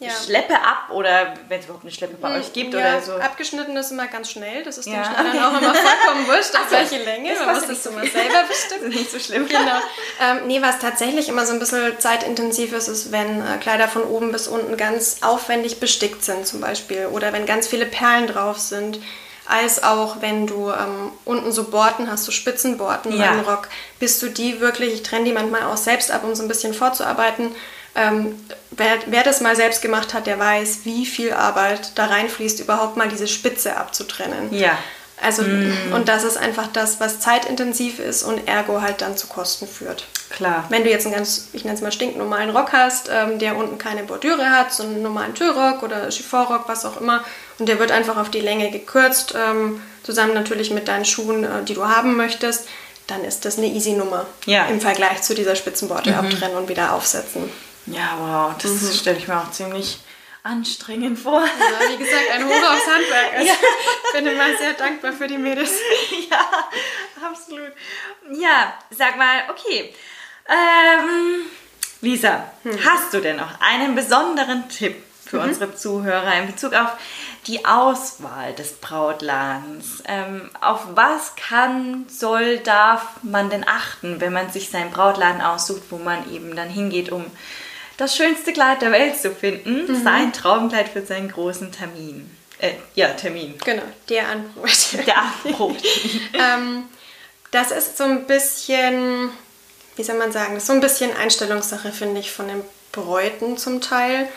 ja. Schleppe ab oder wenn es überhaupt eine Schleppe bei hm, euch gibt ja, oder so. Abgeschnitten ist immer ganz schnell, das ist ja. dem Schneidern auch immer vollkommen wurscht, auf welche Länge. Man muss das immer selber bestimmen. Das ist nicht so schlimm. Genau. Ähm, nee, was tatsächlich immer so ein bisschen zeitintensiv ist, ist, wenn äh, Kleider von oben bis unten ganz aufwendig bestickt sind zum Beispiel oder wenn ganz viele Perlen drauf sind als auch wenn du ähm, unten so Borten hast, so Spitzenborten ja. beim Rock, bis du die wirklich, ich trenne die manchmal auch selbst ab, um so ein bisschen vorzuarbeiten, ähm, wer, wer, das mal selbst gemacht hat, der weiß, wie viel Arbeit da reinfließt, überhaupt mal diese Spitze abzutrennen. Ja. Also, mm. und das ist einfach das, was zeitintensiv ist und ergo halt dann zu Kosten führt. Klar. Wenn du jetzt einen ganz, ich nenne es mal stinknormalen Rock hast, ähm, der unten keine Bordüre hat, so einen normalen Tüllrock oder Chiffonrock, was auch immer, und der wird einfach auf die Länge gekürzt, ähm, zusammen natürlich mit deinen Schuhen, äh, die du haben möchtest, dann ist das eine easy Nummer. Ja. Im Vergleich zu dieser Spitzenborte mhm. abtrennen und wieder aufsetzen. Ja, wow, das mhm. stelle ich mir auch ziemlich anstrengend vor. Ja, wie gesagt, ein Hoch aufs Handwerk. Also, ja. Ich bin immer sehr dankbar für die Mädels. Ja, absolut. Ja, sag mal, okay. Ähm, Lisa, hm. hast du denn noch einen besonderen Tipp für mhm. unsere Zuhörer in Bezug auf die Auswahl des Brautladens? Ähm, auf was kann, soll, darf man denn achten, wenn man sich seinen Brautladen aussucht, wo man eben dann hingeht, um das schönste Kleid der Welt zu finden, mhm. sein Traumkleid für seinen großen Termin. Äh, ja, Termin. Genau, der Anbrot. Der Anbrot. ähm, das ist so ein bisschen, wie soll man sagen, das ist so ein bisschen Einstellungssache, finde ich, von den Bräuten zum Teil.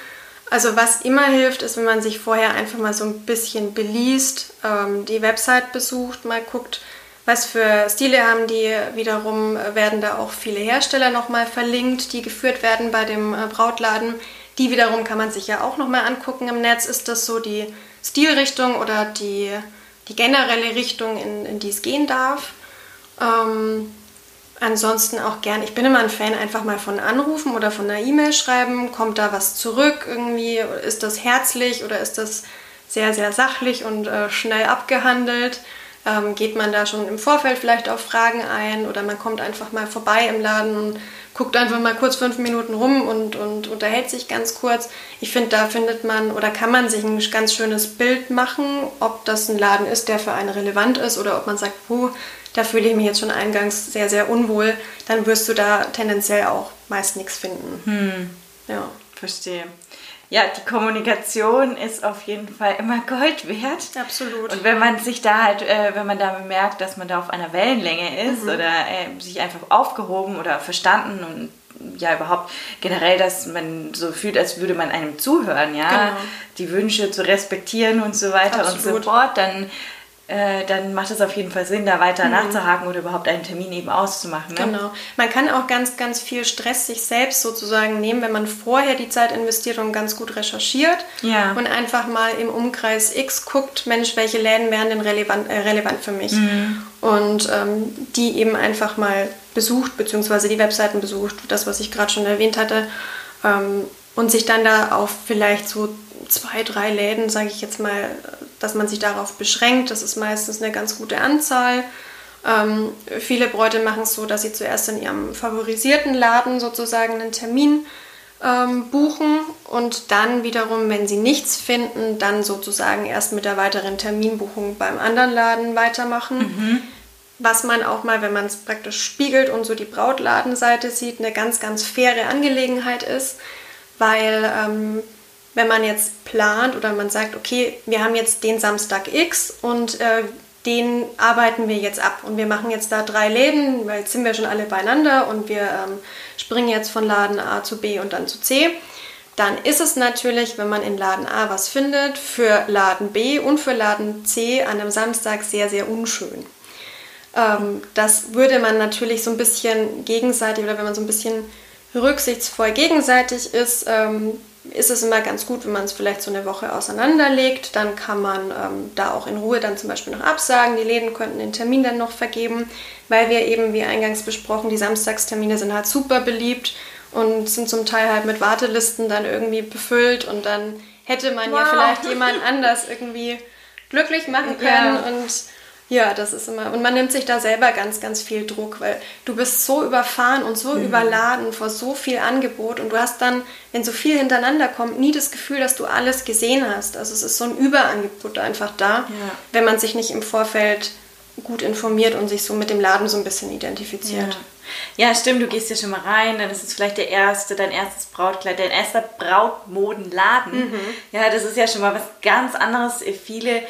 Also was immer hilft, ist, wenn man sich vorher einfach mal so ein bisschen beliest, ähm, die Website besucht, mal guckt, Was für Stile haben die wiederum, werden da auch viele Hersteller nochmal verlinkt, die geführt werden bei dem äh, Brautladen. Die wiederum kann man sich ja auch nochmal angucken im Netz. Ist das so die Stilrichtung oder die, die generelle Richtung, in, in die es gehen darf? Ähm, ansonsten auch gern, ich bin immer ein Fan, einfach mal von Anrufen oder von einer E-Mail schreiben. Kommt da was zurück irgendwie? Ist das herzlich oder ist das sehr, sehr sachlich und äh, schnell abgehandelt? Ähm, geht man da schon im Vorfeld vielleicht auf Fragen ein oder man kommt einfach mal vorbei im Laden und guckt einfach mal kurz fünf Minuten rum und, und unterhält sich ganz kurz. Ich finde, da findet man oder kann man sich ein ganz schönes Bild machen, ob das ein Laden ist, der für einen relevant ist oder ob man sagt, puh, da fühle ich mich jetzt schon eingangs sehr, sehr unwohl, dann wirst du da tendenziell auch meist nichts finden. Hm. Ja. Verstehe. Ja, die Kommunikation ist auf jeden Fall immer Gold wert. Absolut. Und wenn man sich da halt, äh, wenn man da merkt, dass man da auf einer Wellenlänge ist mhm. oder äh, sich einfach aufgehoben oder verstanden und ja überhaupt generell, dass man so fühlt, als würde man einem zuhören, ja, genau. die Wünsche zu respektieren und so weiter Absolut. und so fort, dann äh, dann macht es auf jeden Fall Sinn, da weiter mhm. nachzuhaken oder überhaupt einen Termin eben auszumachen. Ne? Genau. Man kann auch ganz, ganz viel Stress sich selbst sozusagen nehmen, wenn man vorher die Zeit investiert und ganz gut recherchiert ja. und einfach mal im Umkreis X guckt, Mensch, welche Läden wären denn relevant, äh, relevant für mich? Mhm. Und ähm, die eben einfach mal besucht, beziehungsweise die Webseiten besucht, das, was ich gerade schon erwähnt hatte. Ähm, und sich dann da auf vielleicht so zwei, drei Läden, sage ich jetzt mal, dass man sich darauf beschränkt. Das ist meistens eine ganz gute Anzahl. Ähm, viele Bräute machen es so, dass sie zuerst in ihrem favorisierten Laden sozusagen einen Termin ähm, buchen und dann wiederum, wenn sie nichts finden, dann sozusagen erst mit der weiteren Terminbuchung beim anderen Laden weitermachen. Mhm. Was man auch mal, wenn man es praktisch spiegelt und so die Brautladenseite sieht, eine ganz, ganz faire Angelegenheit ist, weil ähm, wenn man jetzt plant oder man sagt, okay, wir haben jetzt den Samstag X und äh, den arbeiten wir jetzt ab und wir machen jetzt da drei Läden, weil jetzt sind wir schon alle beieinander und wir ähm, springen jetzt von Laden A zu B und dann zu C. Dann ist es natürlich, wenn man in Laden A was findet, für Laden B und für Laden C an einem Samstag sehr, sehr unschön. Ähm, das würde man natürlich so ein bisschen gegenseitig oder wenn man so ein bisschen rücksichtsvoll gegenseitig ist, ähm, ist es immer ganz gut, wenn man es vielleicht so eine Woche auseinanderlegt. Dann kann man ähm, da auch in Ruhe dann zum Beispiel noch absagen. Die Läden könnten den Termin dann noch vergeben, weil wir eben, wie eingangs besprochen, die Samstagstermine sind halt super beliebt und sind zum Teil halt mit Wartelisten dann irgendwie befüllt und dann hätte man wow. ja vielleicht jemand anders irgendwie glücklich machen können ja. und ja, das ist immer. Und man nimmt sich da selber ganz, ganz viel Druck, weil du bist so überfahren und so mhm. überladen vor so viel Angebot und du hast dann, wenn so viel hintereinander kommt, nie das Gefühl, dass du alles gesehen hast. Also es ist so ein Überangebot einfach da, ja. wenn man sich nicht im Vorfeld gut informiert und sich so mit dem Laden so ein bisschen identifiziert. Ja. ja. stimmt, du gehst ja schon mal rein, dann ist es vielleicht der erste, dein erstes Brautkleid, dein erster Brautmodenladen. Mhm. Ja, das ist ja schon mal was ganz anderes. Viele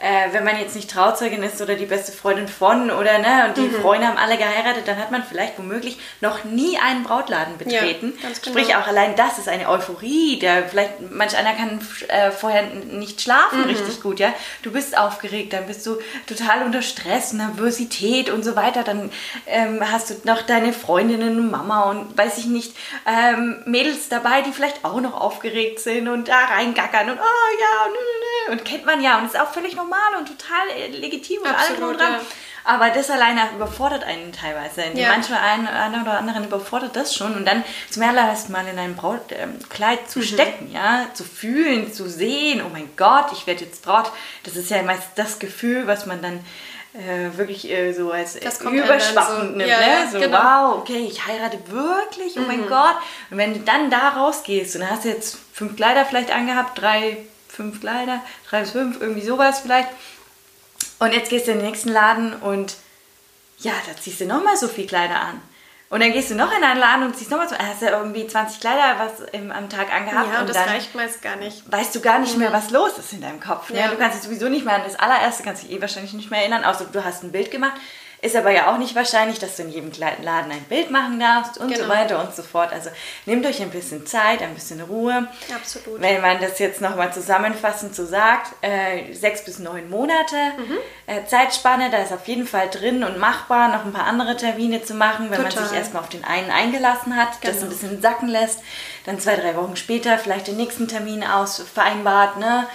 äh, wenn man jetzt nicht Trauzeugin ist oder die beste Freundin von oder ne, und die mhm. Freunde haben alle geheiratet, dann hat man vielleicht womöglich noch nie einen Brautladen betreten. Ja, genau. Sprich, auch allein das ist eine Euphorie. Der, vielleicht, manch einer kann äh, vorher nicht schlafen mhm. richtig gut, ja. Du bist aufgeregt, dann bist du total unter Stress, Nervosität und so weiter. Dann ähm, hast du noch deine Freundinnen und Mama und weiß ich nicht, ähm, Mädels dabei, die vielleicht auch noch aufgeregt sind und da reingackern und oh ja, und, und kennt man ja und ist auch völlig normal normal und total äh, legitim und Absolut, allem dran. Ja. Aber das alleine überfordert einen teilweise. Ja. Manchmal einen, einen, oder anderen überfordert das schon. Und dann zum allerersten Mal in ein Brautkleid ähm, zu mhm. stecken, ja, zu fühlen, zu sehen, oh mein Gott, ich werde jetzt Braut. Das ist ja meist das Gefühl, was man dann äh, wirklich äh, so als überschwappend so, nimmt. Ja, ne? So, genau. wow, okay, ich heirate wirklich, oh mhm. mein Gott. Und wenn du dann da rausgehst und hast jetzt fünf Kleider vielleicht angehabt, drei fünf Kleider, drei bis fünf, irgendwie sowas vielleicht. Und jetzt gehst du in den nächsten Laden und ja, da ziehst du nochmal so viel Kleider an. Und dann gehst du noch in einen Laden und ziehst nochmal so, hast du irgendwie 20 Kleider was im, am Tag angehabt. Ja, und das dann reicht meist gar nicht. Weißt du gar nicht mehr, mhm. was los ist in deinem Kopf. Ne? Ja. Du kannst dich sowieso nicht mehr an das allererste, kannst dich eh wahrscheinlich nicht mehr erinnern, außer du hast ein Bild gemacht. Ist aber ja auch nicht wahrscheinlich, dass du in jedem Laden ein Bild machen darfst und genau. so weiter und so fort. Also nehmt euch ein bisschen Zeit, ein bisschen Ruhe. Absolut. Wenn man das jetzt nochmal zusammenfassend so sagt, äh, sechs bis neun Monate mhm. äh, Zeitspanne, da ist auf jeden Fall drin und machbar, noch ein paar andere Termine zu machen, wenn Total. man sich erstmal auf den einen eingelassen hat, genau. das ein bisschen sacken lässt, dann zwei, drei Wochen später vielleicht den nächsten Termin aus vereinbart, ne?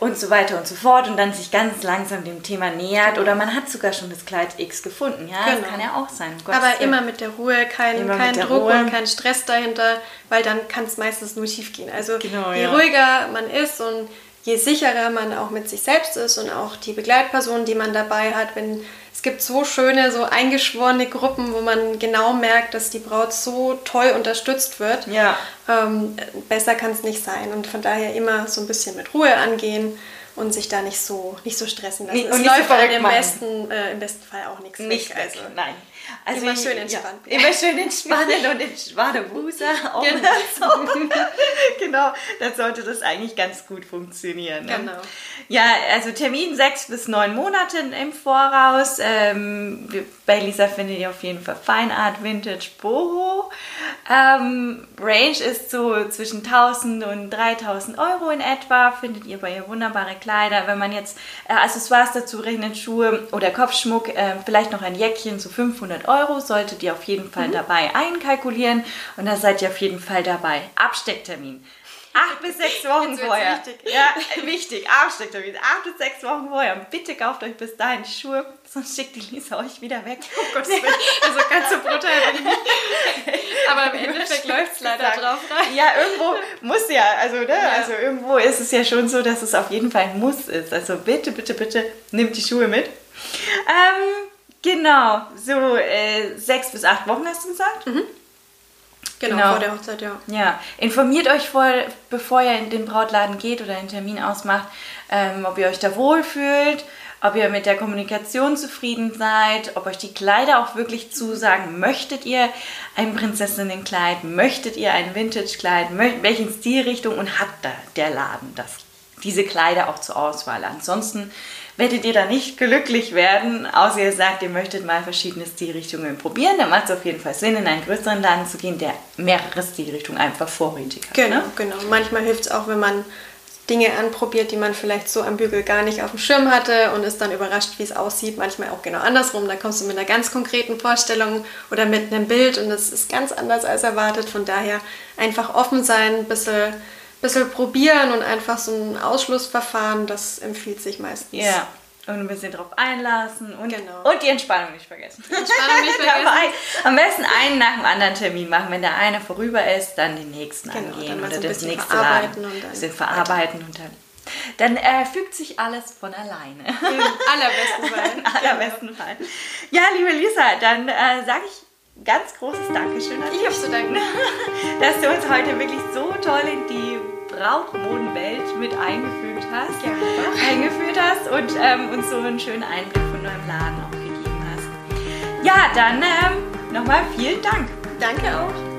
Und so weiter und so fort und dann sich ganz langsam dem Thema nähert oder man hat sogar schon das Kleid X gefunden. Ja, genau. das kann ja auch sein. Um Aber Willen. immer mit der Ruhe, kein, kein Druck Ruhe. und kein Stress dahinter, weil dann kann es meistens nur schief gehen. Also genau, je ja. ruhiger man ist und je sicherer man auch mit sich selbst ist und auch die Begleitpersonen, die man dabei hat, wenn es gibt so schöne, so eingeschworene Gruppen, wo man genau merkt, dass die Braut so toll unterstützt wird. Ja. Ähm, besser kann es nicht sein. Und von daher immer so ein bisschen mit Ruhe angehen und sich da nicht so, nicht so stressen lassen. Und es läuft so im besten, äh, im besten Fall auch nichts nicht weg. Also, nein. Also immer schön entspannt. Ja, immer schön entspannen und entspannte Buße. Genau. So. genau, dann sollte das eigentlich ganz gut funktionieren. Ne? Genau. Ja, also Termin sechs bis neun Monate im Voraus. Ähm, bei Lisa findet ihr auf jeden Fall Fine Art Vintage Boho. Ähm, Range ist so zwischen 1000 und 3000 Euro in etwa. Findet ihr bei ihr wunderbare Kleider. Wenn man jetzt äh, Accessoires dazu rechnet, Schuhe oder Kopfschmuck, äh, vielleicht noch ein Jäckchen zu 500 Euro, solltet ihr auf jeden Fall mhm. dabei einkalkulieren. Und da seid ihr auf jeden Fall dabei. Abstecktermin. Acht bis sechs Wochen vorher. Wichtig. Ja, wichtig. Abstecktermin. Acht bis sechs Wochen vorher. Bitte kauft euch bis dahin Schuhe, sonst schickt die Lisa euch wieder weg. Oh Gott, also ganz so brutal bin ich. Aber im Endeffekt läuft es leider drauf rein. Ja, irgendwo muss ja. Also, ne? Ja. also irgendwo ist es ja schon so, dass es auf jeden Fall ein Muss ist. Also bitte, bitte, bitte nehmt die Schuhe mit. Ähm, genau, so äh, sechs bis acht Wochen hast du gesagt. Mhm. Genau, genau, vor der Hochzeit, ja. Ja, informiert euch vor, bevor ihr in den Brautladen geht oder einen Termin ausmacht, ähm, ob ihr euch da wohlfühlt, ob ihr mit der Kommunikation zufrieden seid, ob euch die Kleider auch wirklich zusagen. Möchtet ihr ein Prinzessinnenkleid? Möchtet ihr ein Vintage-Kleid? Welche Stilrichtung? Und hat da der Laden das, diese Kleider auch zur Auswahl? Ansonsten werdet ihr da nicht glücklich werden, außer ihr sagt, ihr möchtet mal verschiedene Stilrichtungen probieren. Dann macht es auf jeden Fall Sinn, in einen größeren Laden zu gehen, der mehrere Stilrichtungen einfach vorrätig hat. Genau, ne? genau. Manchmal hilft es auch, wenn man Dinge anprobiert, die man vielleicht so am Bügel gar nicht auf dem Schirm hatte und ist dann überrascht, wie es aussieht. Manchmal auch genau andersrum. Da kommst du mit einer ganz konkreten Vorstellung oder mit einem Bild und das ist ganz anders als erwartet. Von daher einfach offen sein, ein bisschen bisschen probieren und einfach so ein Ausschlussverfahren, das empfiehlt sich meistens. Ja. Und ein bisschen drauf einlassen und, genau. und die Entspannung nicht vergessen. Die Entspannung nicht vergessen. Am besten einen nach dem anderen Termin machen. Wenn der eine vorüber ist, dann den nächsten genau, angehen oder so das nächste verarbeiten und dann bisschen verarbeiten und dann dann äh, fügt sich alles von alleine. Im allerbesten Fall. Im allerbesten Fall. Ja, liebe Lisa, dann äh, sage ich ganz großes Dankeschön an dich. Ich habe zu danken. Dass du uns heute wirklich so toll in die Brautmodenwelt mit eingefügt hast, ja, eingeführt hast und ähm, uns so einen schönen Einblick von deinem Laden auch gegeben hast. Ja, dann ähm, nochmal vielen Dank. Danke auch.